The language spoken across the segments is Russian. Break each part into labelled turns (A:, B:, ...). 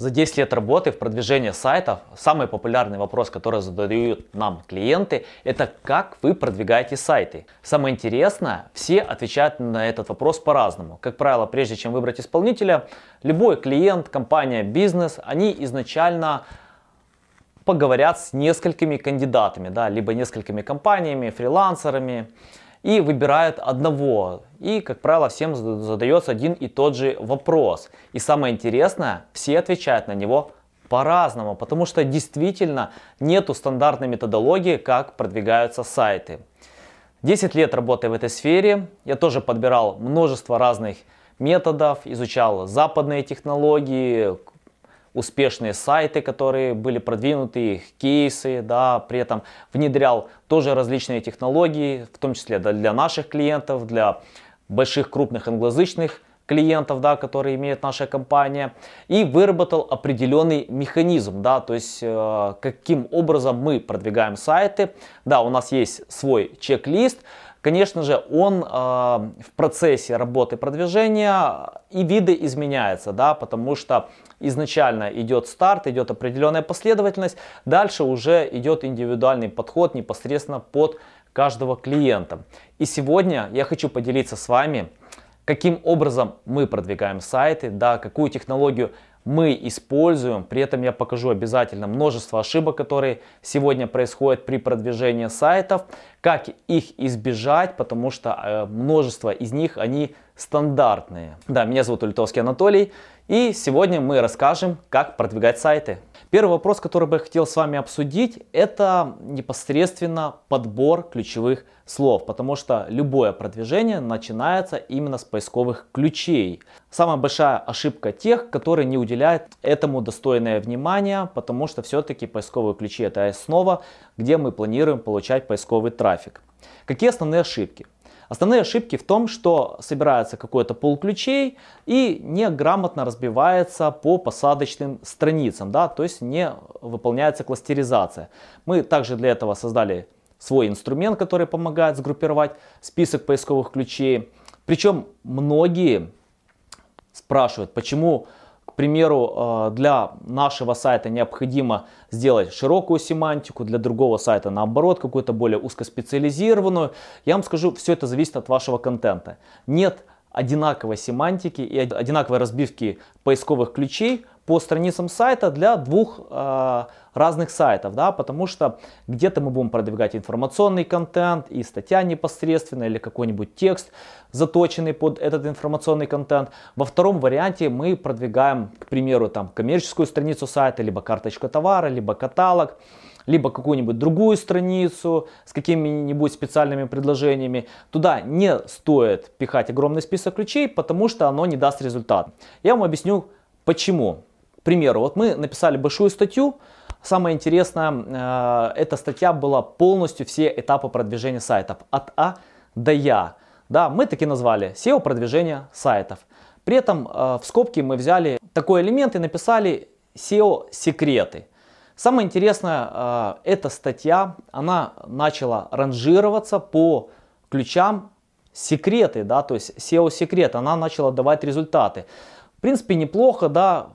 A: За 10 лет работы в продвижении сайтов самый популярный вопрос, который задают нам клиенты, это как вы продвигаете сайты. Самое интересное, все отвечают на этот вопрос по-разному. Как правило, прежде чем выбрать исполнителя, любой клиент, компания, бизнес, они изначально поговорят с несколькими кандидатами, да, либо несколькими компаниями, фрилансерами, и выбирают одного. И, как правило, всем задается один и тот же вопрос. И самое интересное, все отвечают на него по-разному, потому что действительно нету стандартной методологии, как продвигаются сайты. 10 лет работы в этой сфере, я тоже подбирал множество разных методов, изучал западные технологии, успешные сайты, которые были продвинуты, их кейсы, да, при этом внедрял тоже различные технологии, в том числе для наших клиентов, для больших крупных англоязычных клиентов, да, которые имеет наша компания, и выработал определенный механизм, да, то есть э, каким образом мы продвигаем сайты. Да, у нас есть свой чек-лист, Конечно же, он э, в процессе работы продвижения и виды изменяются, да, потому что изначально идет старт, идет определенная последовательность, дальше уже идет индивидуальный подход непосредственно под каждого клиента. И сегодня я хочу поделиться с вами, каким образом мы продвигаем сайты, да, какую технологию мы используем. При этом я покажу обязательно множество ошибок, которые сегодня происходят при продвижении сайтов, как их избежать, потому что э, множество из них, они стандартные. Да, меня зовут Ультовский Анатолий, и сегодня мы расскажем, как продвигать сайты. Первый вопрос, который бы я хотел с вами обсудить, это непосредственно подбор ключевых слов, потому что любое продвижение начинается именно с поисковых ключей. Самая большая ошибка тех, которые не уделяют этому достойное внимание, потому что все-таки поисковые ключи это основа, где мы планируем получать поисковый трафик. Какие основные ошибки? Основные ошибки в том, что собирается какой-то пол ключей и неграмотно разбивается по посадочным страницам, да, то есть не выполняется кластеризация. Мы также для этого создали свой инструмент, который помогает сгруппировать список поисковых ключей. Причем многие спрашивают, почему примеру, э, для нашего сайта необходимо сделать широкую семантику, для другого сайта наоборот, какую-то более узкоспециализированную. Я вам скажу, все это зависит от вашего контента. Нет одинаковой семантики и одинаковой разбивки поисковых ключей по страницам сайта для двух э, разных сайтов, да, потому что где-то мы будем продвигать информационный контент и статья непосредственно или какой-нибудь текст, заточенный под этот информационный контент. Во втором варианте мы продвигаем, к примеру, там коммерческую страницу сайта, либо карточка товара, либо каталог либо какую-нибудь другую страницу с какими-нибудь специальными предложениями. Туда не стоит пихать огромный список ключей, потому что оно не даст результат. Я вам объясню почему. К примеру, вот мы написали большую статью, Самое интересное, э, эта статья была полностью все этапы продвижения сайтов от А до Я. Да, мы таки назвали SEO продвижение сайтов. При этом э, в скобки мы взяли такой элемент и написали SEO секреты. Самое интересное, э, эта статья, она начала ранжироваться по ключам секреты, да, то есть SEO секрет, она начала давать результаты. В принципе, неплохо, да,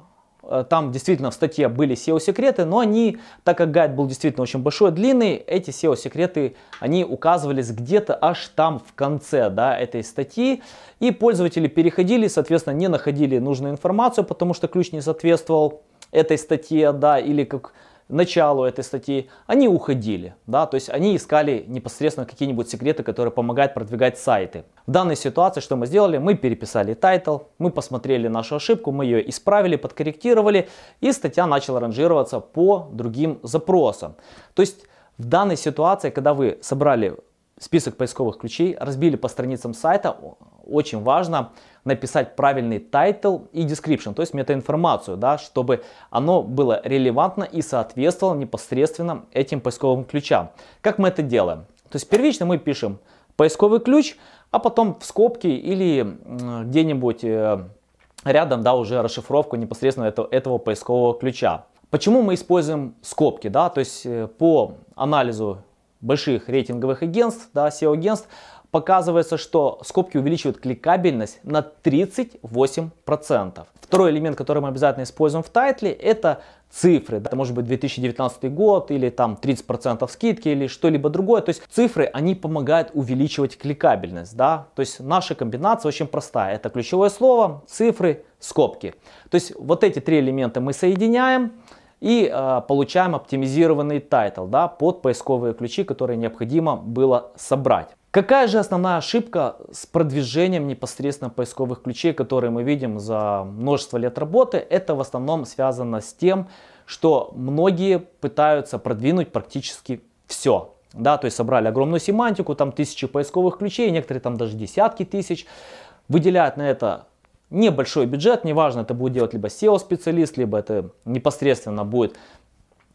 A: э, там действительно в статье были SEO-секреты, но они, так как гайд был действительно очень большой, длинный, эти SEO-секреты, они указывались где-то аж там в конце да, этой статьи, и пользователи переходили, соответственно, не находили нужную информацию, потому что ключ не соответствовал этой статье, да, или как началу этой статьи, они уходили, да, то есть они искали непосредственно какие-нибудь секреты, которые помогают продвигать сайты. В данной ситуации что мы сделали? Мы переписали title, мы посмотрели нашу ошибку, мы ее исправили, подкорректировали, и статья начала ранжироваться по другим запросам. То есть в данной ситуации, когда вы собрали список поисковых ключей, разбили по страницам сайта, очень важно написать правильный title и description, то есть метаинформацию, да, чтобы оно было релевантно и соответствовало непосредственно этим поисковым ключам. Как мы это делаем? То есть первично мы пишем поисковый ключ, а потом в скобки или где-нибудь э, рядом, да, уже расшифровку непосредственно этого, этого поискового ключа. Почему мы используем скобки, да, то есть э, по анализу больших рейтинговых агентств, да, SEO-агентств, показывается, что скобки увеличивают кликабельность на 38%. Второй элемент, который мы обязательно используем в title е, это цифры. Это может быть 2019 год или там 30% скидки или что-либо другое. То есть цифры, они помогают увеличивать кликабельность. Да? То есть наша комбинация очень простая. Это ключевое слово, цифры, скобки. То есть вот эти три элемента мы соединяем и э, получаем оптимизированный title да, под поисковые ключи, которые необходимо было собрать. Какая же основная ошибка с продвижением непосредственно поисковых ключей, которые мы видим за множество лет работы? Это в основном связано с тем, что многие пытаются продвинуть практически все. Да, то есть собрали огромную семантику, там тысячи поисковых ключей, некоторые там даже десятки тысяч. Выделяют на это небольшой бюджет, неважно, это будет делать либо SEO-специалист, либо это непосредственно будет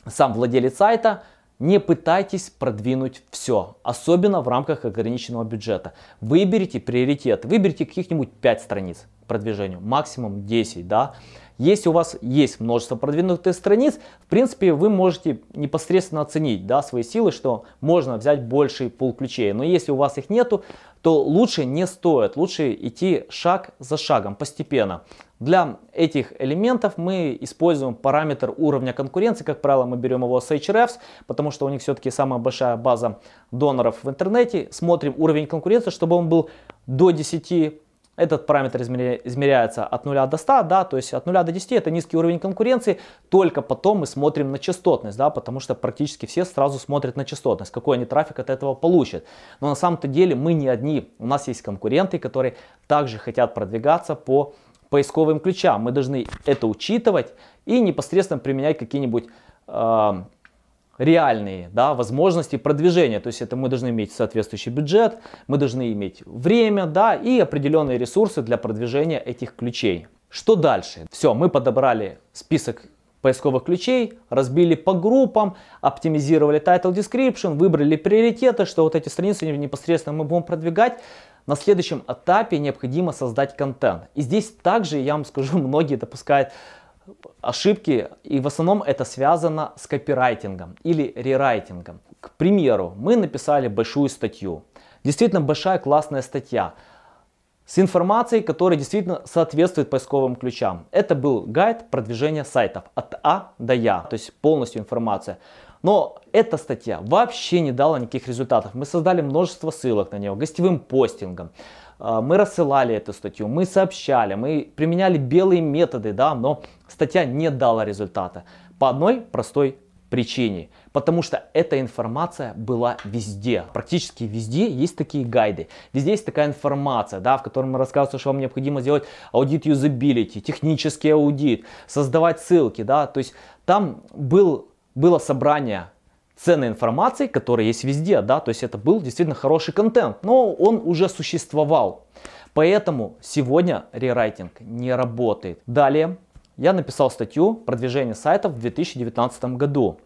A: сам владелец сайта – не пытайтесь продвинуть все, особенно в рамках ограниченного бюджета. Выберите приоритет, выберите каких-нибудь 5 страниц продвижению, максимум 10, да. Если у вас есть множество продвинутых страниц, в принципе, вы можете непосредственно оценить да, свои силы, что можно взять больший пул ключей. Но если у вас их нету, то лучше не стоит, лучше идти шаг за шагом, постепенно. Для этих элементов мы используем параметр уровня конкуренции. Как правило, мы берем его с Ahrefs, потому что у них все-таки самая большая база доноров в интернете. Смотрим уровень конкуренции, чтобы он был до 10 этот параметр измеряется от 0 до 100, да, то есть от 0 до 10 это низкий уровень конкуренции, только потом мы смотрим на частотность, да, потому что практически все сразу смотрят на частотность, какой они трафик от этого получат. Но на самом-то деле мы не одни, у нас есть конкуренты, которые также хотят продвигаться по поисковым ключам. Мы должны это учитывать и непосредственно применять какие-нибудь э, реальные да, возможности продвижения. То есть это мы должны иметь соответствующий бюджет, мы должны иметь время да, и определенные ресурсы для продвижения этих ключей. Что дальше? Все, мы подобрали список поисковых ключей, разбили по группам, оптимизировали title description, выбрали приоритеты, что вот эти страницы непосредственно мы будем продвигать. На следующем этапе необходимо создать контент. И здесь также, я вам скажу, многие допускают ошибки, и в основном это связано с копирайтингом или рерайтингом. К примеру, мы написали большую статью, действительно большая классная статья, с информацией, которая действительно соответствует поисковым ключам. Это был гайд продвижения сайтов от А до Я, то есть полностью информация. Но эта статья вообще не дала никаких результатов. Мы создали множество ссылок на нее, гостевым постингом. А, мы рассылали эту статью, мы сообщали, мы применяли белые методы, да, но статья не дала результата. По одной простой причине. Потому что эта информация была везде. Практически везде есть такие гайды. Везде есть такая информация, да, в которой мы рассказываем, что вам необходимо сделать аудит юзабилити, технический аудит, создавать ссылки. Да, то есть там был, было собрание ценной информации, которая есть везде, да, то есть это был действительно хороший контент, но он уже существовал. Поэтому сегодня рерайтинг не работает. Далее я написал статью «Продвижение сайтов в 2019 году».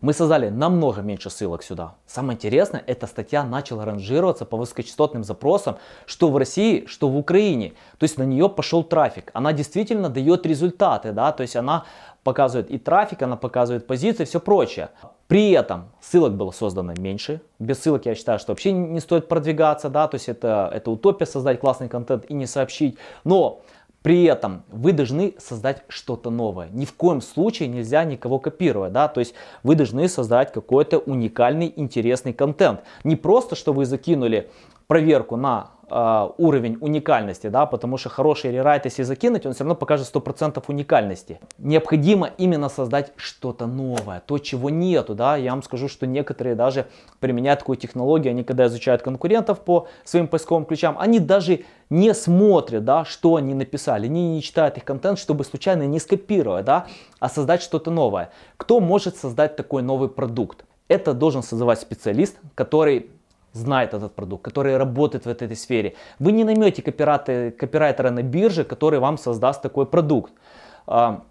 A: Мы создали намного меньше ссылок сюда. Самое интересное, эта статья начала ранжироваться по высокочастотным запросам, что в России, что в Украине. То есть на нее пошел трафик. Она действительно дает результаты, да, то есть она показывает и трафик, она показывает позиции, все прочее. При этом ссылок было создано меньше. Без ссылок я считаю, что вообще не стоит продвигаться, да, то есть это, это утопия создать классный контент и не сообщить. Но при этом вы должны создать что-то новое. Ни в коем случае нельзя никого копировать. Да? То есть вы должны создать какой-то уникальный, интересный контент. Не просто, что вы закинули проверку на э, уровень уникальности, да, потому что хороший рерайт, если закинуть, он все равно покажет 100% уникальности. Необходимо именно создать что-то новое, то, чего нету, да, я вам скажу, что некоторые даже применяют такую технологию, они когда изучают конкурентов по своим поисковым ключам, они даже не смотрят, да, что они написали, они не читают их контент, чтобы случайно не скопировать, да, а создать что-то новое. Кто может создать такой новый продукт? Это должен создавать специалист, который знает этот продукт, который работает в этой сфере. Вы не наймете копирайтера, на бирже, который вам создаст такой продукт. А,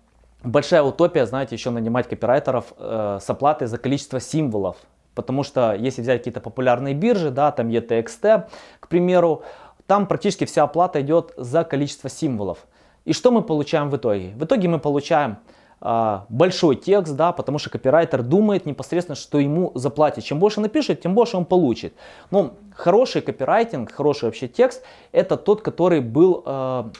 A: большая утопия, знаете, еще нанимать копирайтеров э, с оплатой за количество символов потому что если взять какие-то популярные биржи, да, там ETXT, к примеру, там практически вся оплата идет за количество символов. И что мы получаем в итоге? В итоге мы получаем большой текст, да, потому что копирайтер думает непосредственно, что ему заплатят. Чем больше напишет, тем больше он получит. Но хороший копирайтинг, хороший вообще текст, это тот, который был а,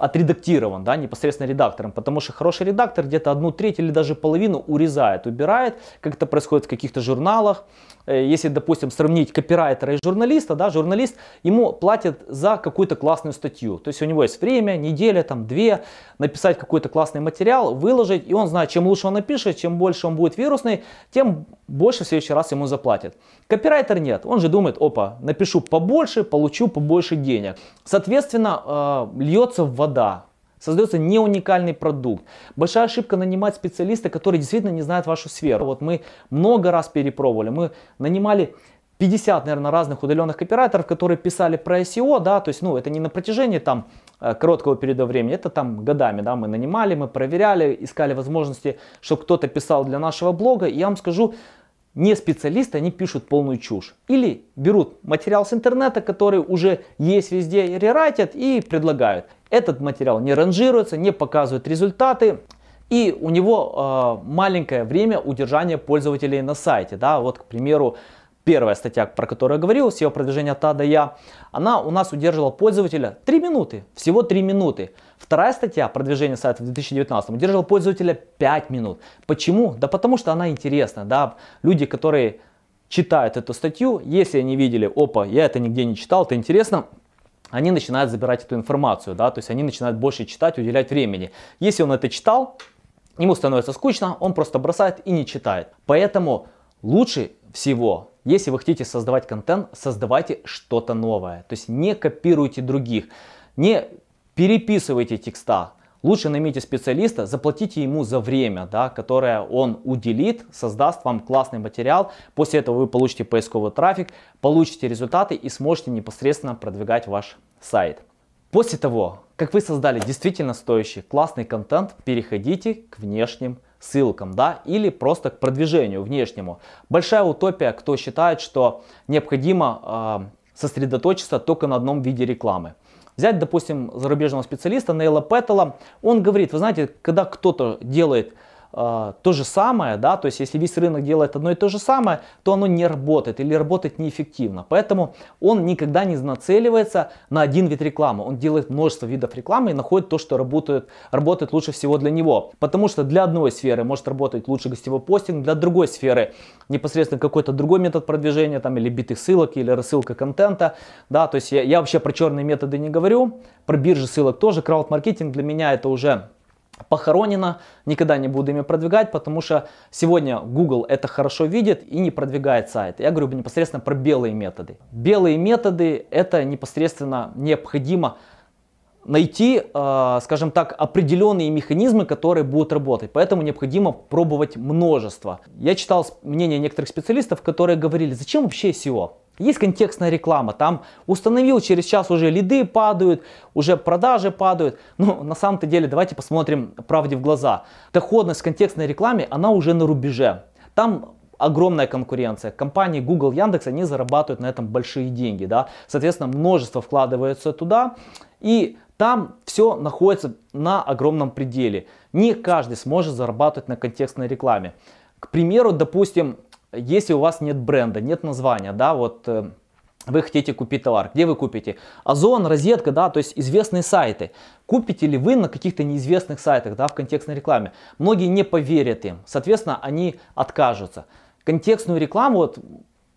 A: отредактирован, да, непосредственно редактором, потому что хороший редактор где-то одну треть или даже половину урезает, убирает, как это происходит в каких-то журналах. Э, если, допустим, сравнить копирайтера и журналиста, да, журналист ему платят за какую-то классную статью. То есть у него есть время, неделя, там, две, написать какой-то классный материал, выложить, и он знает, чем лучше он напишет, чем больше он будет вирусный, тем больше в следующий раз ему заплатят. Копирайтер нет, он же думает, опа, напишу побольше, получу побольше денег. Соответственно, э, льется вода, создается не уникальный продукт. Большая ошибка нанимать специалиста, который действительно не знает вашу сферу. Вот мы много раз перепробовали, мы нанимали 50, наверное, разных удаленных копирайтеров, которые писали про SEO, да, то есть, ну, это не на протяжении там э, короткого периода времени, это там годами, да, мы нанимали, мы проверяли, искали возможности, чтобы кто-то писал для нашего блога, и я вам скажу, не специалисты, они пишут полную чушь. Или берут материал с интернета, который уже есть везде, рерайтят и предлагают. Этот материал не ранжируется, не показывает результаты. И у него э, маленькое время удержания пользователей на сайте. Да? Вот, к примеру, первая статья, про которую я говорил, SEO продвижение от А до Я, она у нас удерживала пользователя 3 минуты, всего 3 минуты. Вторая статья, продвижение сайта в 2019, удерживала пользователя 5 минут. Почему? Да потому что она интересна. Да? Люди, которые читают эту статью, если они видели, опа, я это нигде не читал, это интересно, они начинают забирать эту информацию, да, то есть они начинают больше читать, уделять времени. Если он это читал, ему становится скучно, он просто бросает и не читает. Поэтому лучше всего, если вы хотите создавать контент, создавайте что-то новое. То есть не копируйте других, не переписывайте текста. Лучше наймите специалиста, заплатите ему за время, да, которое он уделит, создаст вам классный материал. После этого вы получите поисковый трафик, получите результаты и сможете непосредственно продвигать ваш сайт. После того, как вы создали действительно стоящий классный контент, переходите к внешним ссылкам, да, или просто к продвижению внешнему. Большая утопия, кто считает, что необходимо э, сосредоточиться только на одном виде рекламы. Взять, допустим, зарубежного специалиста Нейла Петтела, он говорит, вы знаете, когда кто-то делает э, то же самое, да, то есть если весь рынок делает одно и то же самое, то оно не работает или работает неэффективно. Поэтому он никогда не нацеливается на один вид рекламы. Он делает множество видов рекламы и находит то, что работает, работает лучше всего для него. Потому что для одной сферы может работать лучше гостевой постинг, для другой сферы непосредственно какой-то другой метод продвижения, там или битых ссылок, или рассылка контента. Да, то есть я, я вообще про черные методы не говорю, про биржи ссылок тоже. Крауд-маркетинг для меня это уже похоронено, никогда не буду ими продвигать, потому что сегодня Google это хорошо видит и не продвигает сайт. Я говорю непосредственно про белые методы. Белые методы это непосредственно необходимо найти, э, скажем так, определенные механизмы, которые будут работать. Поэтому необходимо пробовать множество. Я читал мнение некоторых специалистов, которые говорили, зачем вообще SEO? Есть контекстная реклама, там установил, через час уже лиды падают, уже продажи падают. Но на самом-то деле давайте посмотрим правде в глаза. Доходность контекстной рекламы, она уже на рубеже. Там огромная конкуренция. Компании Google, Яндекс, они зарабатывают на этом большие деньги. Да? Соответственно, множество вкладывается туда. И там все находится на огромном пределе. Не каждый сможет зарабатывать на контекстной рекламе. К примеру, допустим, если у вас нет бренда, нет названия, да, вот э, вы хотите купить товар, где вы купите? Озон, розетка, да, то есть известные сайты. Купите ли вы на каких-то неизвестных сайтах, да, в контекстной рекламе? Многие не поверят им, соответственно, они откажутся. Контекстную рекламу вот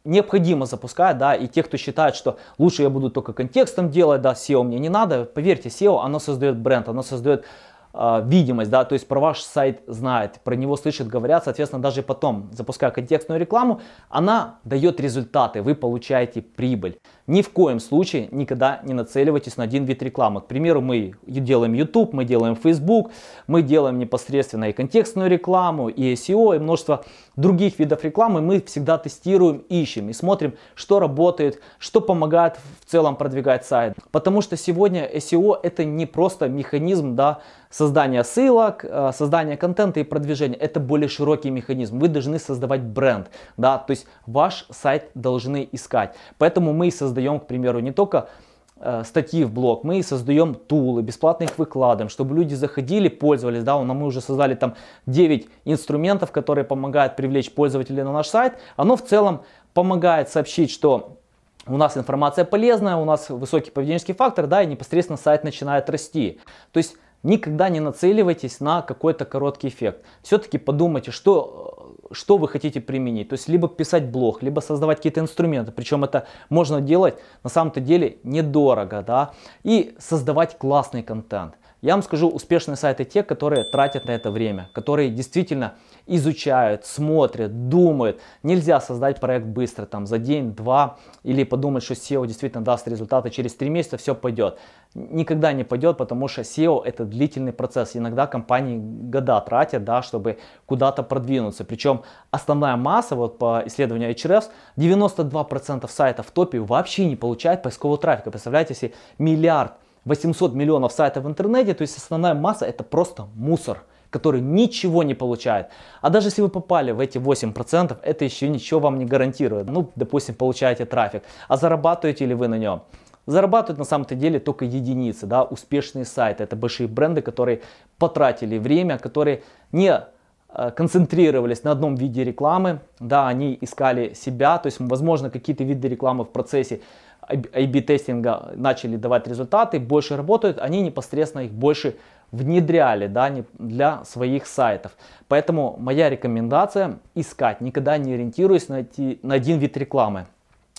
A: необходимо запускать, да, и те, кто считает, что лучше я буду только контекстом делать, да, SEO мне не надо, поверьте, SEO, оно создает бренд, оно создает видимость, да, то есть про ваш сайт знает, про него слышат, говорят, соответственно, даже потом, запуская контекстную рекламу, она дает результаты, вы получаете прибыль. Ни в коем случае никогда не нацеливайтесь на один вид рекламы. К примеру, мы делаем YouTube, мы делаем Facebook, мы делаем непосредственно и контекстную рекламу, и SEO, и множество других видов рекламы. Мы всегда тестируем, ищем и смотрим, что работает, что помогает в целом продвигать сайт. Потому что сегодня SEO это не просто механизм да, создание ссылок, э, создание контента и продвижение. Это более широкий механизм. Вы должны создавать бренд, да, то есть ваш сайт должны искать. Поэтому мы создаем, к примеру, не только э, статьи в блог, мы создаем тулы, бесплатно их выкладываем, чтобы люди заходили, пользовались, да, мы уже создали там 9 инструментов, которые помогают привлечь пользователей на наш сайт. Оно в целом помогает сообщить, что у нас информация полезная, у нас высокий поведенческий фактор, да, и непосредственно сайт начинает расти. То есть никогда не нацеливайтесь на какой-то короткий эффект. Все-таки подумайте, что, что вы хотите применить. То есть либо писать блог, либо создавать какие-то инструменты. Причем это можно делать на самом-то деле недорого, да, и создавать классный контент. Я вам скажу, успешные сайты те, которые тратят на это время, которые действительно изучают, смотрят, думают. Нельзя создать проект быстро, там за день, два, или подумать, что SEO действительно даст результаты, через три месяца все пойдет. Никогда не пойдет, потому что SEO это длительный процесс. Иногда компании года тратят, да, чтобы куда-то продвинуться. Причем основная масса, вот по исследованию Ahrefs, 92% сайтов в топе вообще не получает поискового трафика. Представляете, если миллиард 800 миллионов сайтов в интернете, то есть основная масса это просто мусор, который ничего не получает. А даже если вы попали в эти 8%, это еще ничего вам не гарантирует. Ну, допустим, получаете трафик. А зарабатываете ли вы на нем? Зарабатывают на самом-то деле только единицы, да, успешные сайты. Это большие бренды, которые потратили время, которые не э, концентрировались на одном виде рекламы, да, они искали себя, то есть, возможно, какие-то виды рекламы в процессе A-B-тестинга начали давать результаты, больше работают, они непосредственно их больше внедряли да, для своих сайтов. Поэтому моя рекомендация искать, никогда не ориентируясь на, эти, на один вид рекламы.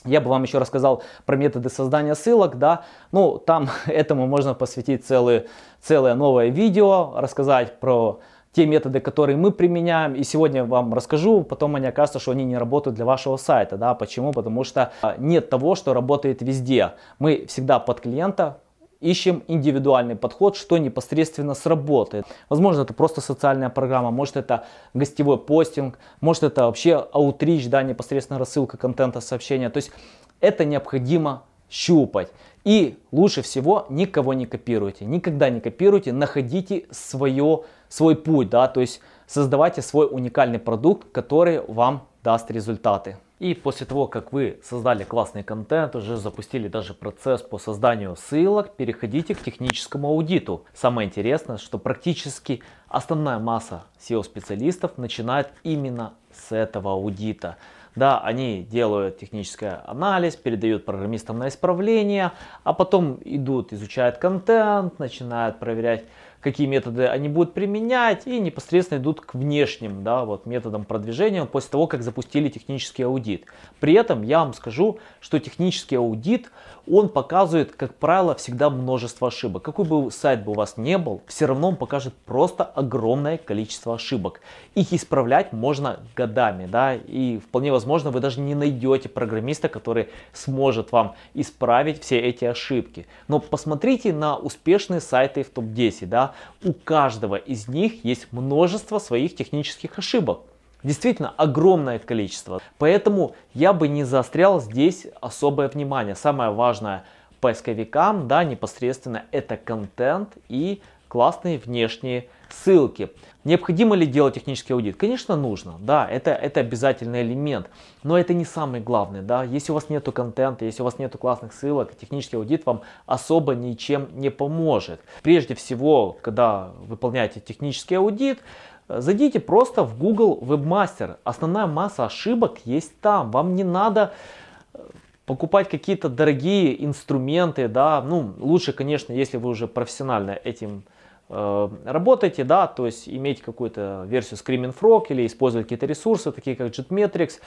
A: Я бы вам еще рассказал про методы создания ссылок, да, ну там этому можно посвятить целое, целое новое видео, рассказать про те методы, которые мы применяем. И сегодня вам расскажу, потом мне окажется, что они не работают для вашего сайта. Да? Почему? Потому что а, нет того, что работает везде. Мы всегда под клиента ищем индивидуальный подход, что непосредственно сработает. Возможно, это просто социальная программа, может это гостевой постинг, может это вообще аутрич, да, непосредственно рассылка контента, сообщения. То есть это необходимо щупать. И лучше всего никого не копируйте. Никогда не копируйте, находите свое, свой путь, да, то есть создавайте свой уникальный продукт, который вам даст результаты. И после того, как вы создали классный контент, уже запустили даже процесс по созданию ссылок, переходите к техническому аудиту. Самое интересное, что практически основная масса SEO-специалистов начинает именно с этого аудита. Да, они делают технический анализ, передают программистам на исправление, а потом идут, изучают контент, начинают проверять какие методы они будут применять и непосредственно идут к внешним да, вот, методам продвижения после того, как запустили технический аудит. При этом я вам скажу, что технический аудит, он показывает, как правило, всегда множество ошибок. Какой бы сайт бы у вас не был, все равно он покажет просто огромное количество ошибок. Их исправлять можно годами, да, и вполне возможно вы даже не найдете программиста, который сможет вам исправить все эти ошибки. Но посмотрите на успешные сайты в топ-10, да, у каждого из них есть множество своих технических ошибок. Действительно огромное количество. Поэтому я бы не заострял здесь особое внимание. Самое важное поисковикам, да, непосредственно это контент и классные внешние ссылки. Необходимо ли делать технический аудит? Конечно, нужно. Да, это, это обязательный элемент. Но это не самый главный. Да? Если у вас нету контента, если у вас нету классных ссылок, технический аудит вам особо ничем не поможет. Прежде всего, когда выполняете технический аудит, зайдите просто в Google Webmaster. Основная масса ошибок есть там. Вам не надо э, покупать какие-то дорогие инструменты, да, ну, лучше, конечно, если вы уже профессионально этим Э, работаете, да, то есть иметь какую-то версию Screaming Frog или использовать какие-то ресурсы, такие как Jetmetrics.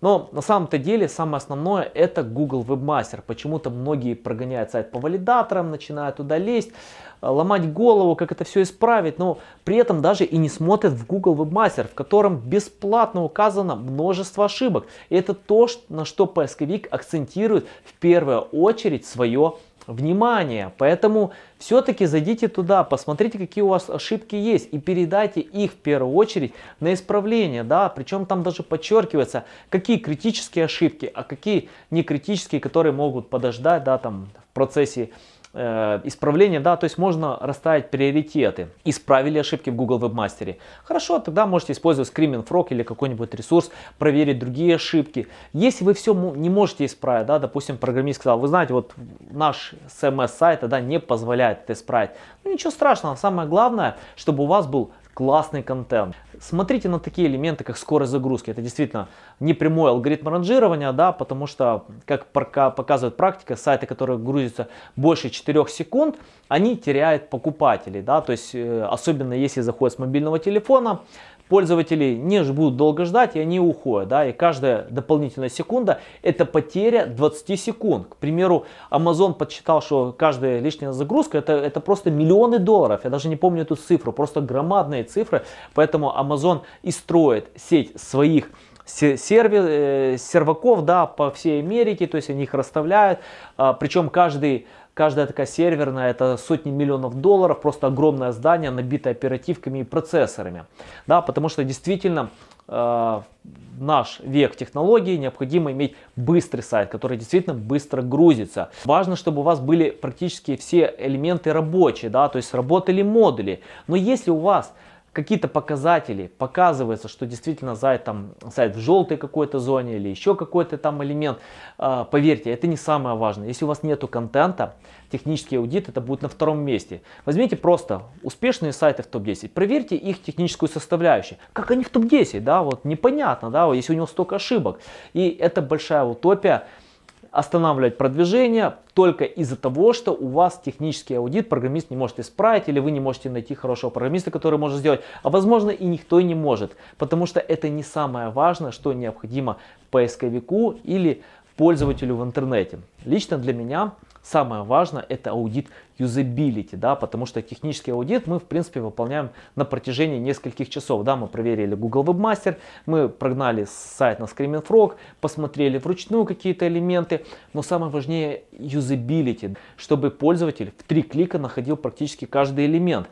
A: Но на самом-то деле самое основное это Google Webmaster. Почему-то многие прогоняют сайт по валидаторам, начинают туда лезть, э, ломать голову, как это все исправить, но при этом даже и не смотрят в Google Webmaster, в котором бесплатно указано множество ошибок. И это то, на что поисковик акцентирует в первую очередь свое. Поэтому все-таки зайдите туда, посмотрите, какие у вас ошибки есть и передайте их в первую очередь на исправление. Да? Причем там даже подчеркивается, какие критические ошибки, а какие не критические, которые могут подождать да, там, в процессе э, исправления, да, то есть можно расставить приоритеты. Исправили ошибки в Google Webmaster. Хорошо, тогда можете использовать Screaming Frog или какой-нибудь ресурс, проверить другие ошибки. Если вы все не можете исправить, да, допустим, программист сказал, вы знаете, вот наш CMS сайта, да, не позволяет это исправить. Ну ничего страшного, самое главное, чтобы у вас был классный контент. Смотрите на такие элементы, как скорость загрузки. Это действительно не прямой алгоритм ранжирования, да, потому что, как показывает практика, сайты, которые грузятся больше 4 секунд, они теряют покупателей. Да, то есть, э, особенно если заходят с мобильного телефона, пользователи не будут долго ждать, и они уходят. Да? И каждая дополнительная секунда это потеря 20 секунд. К примеру, Amazon подсчитал, что каждая лишняя загрузка это, это просто миллионы долларов. Я даже не помню эту цифру, просто громадные цифры. Поэтому Amazon и строит сеть своих сервер, э, серваков да, по всей Америке, то есть они их расставляют. А, причем каждый Каждая такая серверная это сотни миллионов долларов, просто огромное здание, набитое оперативками и процессорами. Да, потому что действительно э, наш век технологий необходимо иметь быстрый сайт, который действительно быстро грузится. Важно, чтобы у вас были практически все элементы рабочие, да, то есть работали модули. Но если у вас какие-то показатели, показывается, что действительно сайт, там, сайт в желтой какой-то зоне или еще какой-то там элемент, э, поверьте, это не самое важное. Если у вас нету контента, технический аудит это будет на втором месте. Возьмите просто успешные сайты в топ-10, проверьте их техническую составляющую. Как они в топ-10, да, вот непонятно, да, если у него столько ошибок. И это большая утопия, останавливать продвижение только из-за того, что у вас технический аудит программист не может исправить, или вы не можете найти хорошего программиста, который может сделать, а возможно и никто не может, потому что это не самое важное, что необходимо поисковику или пользователю в интернете. Лично для меня Самое важное это аудит юзабилити, да, потому что технический аудит мы в принципе выполняем на протяжении нескольких часов. Да, мы проверили Google Webmaster, мы прогнали сайт на Screaming Frog, посмотрели вручную какие-то элементы, но самое важнее юзабилити, чтобы пользователь в три клика находил практически каждый элемент.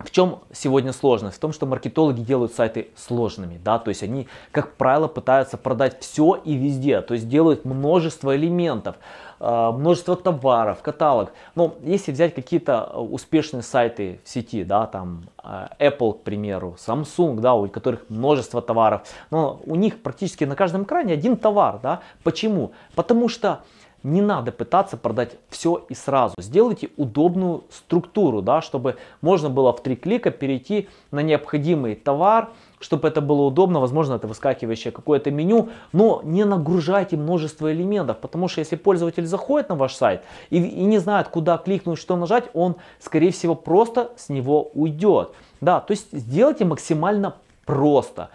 A: В чем сегодня сложность? В том, что маркетологи делают сайты сложными, да, то есть они, как правило, пытаются продать все и везде, то есть делают множество элементов, а, множество товаров, каталог. Но если взять какие-то успешные сайты в сети, да, там а, Apple, к примеру, Samsung, да, у которых множество товаров, но у них практически на каждом экране один товар, да. Почему? Потому что не надо пытаться продать все и сразу. Сделайте удобную структуру, да, чтобы можно было в три клика перейти на необходимый товар, чтобы это было удобно, возможно, это выскакивающее какое-то меню, но не нагружайте множество элементов, потому что если пользователь заходит на ваш сайт и, и не знает, куда кликнуть, что нажать, он, скорее всего, просто с него уйдет. Да, то есть сделайте максимально просто.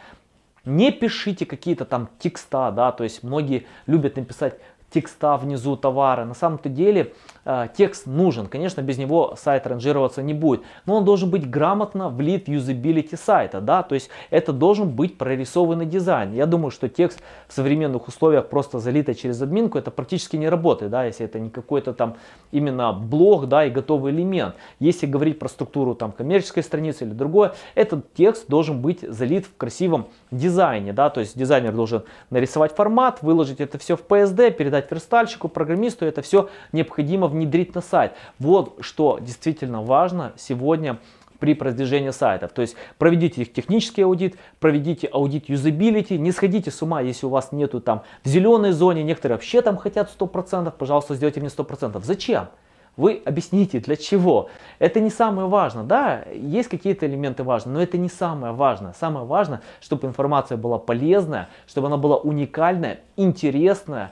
A: Не пишите какие-то там текста, да, то есть многие любят написать текста внизу товара. На самом-то деле э, текст нужен. Конечно, без него сайт ранжироваться не будет. Но он должен быть грамотно влит в юзабилити сайта. Да? То есть это должен быть прорисованный дизайн. Я думаю, что текст в современных условиях просто залитый через админку, это практически не работает. Да? Если это не какой-то там именно блог да, и готовый элемент. Если говорить про структуру там, коммерческой страницы или другое, этот текст должен быть залит в красивом дизайне. Да? То есть дизайнер должен нарисовать формат, выложить это все в PSD, передать сказать верстальщику, программисту, это все необходимо внедрить на сайт. Вот что действительно важно сегодня при продвижении сайтов. То есть проведите их технический аудит, проведите аудит юзабилити, не сходите с ума, если у вас нету там в зеленой зоне, некоторые вообще там хотят 100%, пожалуйста, сделайте мне 100%. Зачем? Вы объясните, для чего. Это не самое важное. Да, есть какие-то элементы важные, но это не самое важное. Самое важное, чтобы информация была полезная, чтобы она была уникальная, интересная,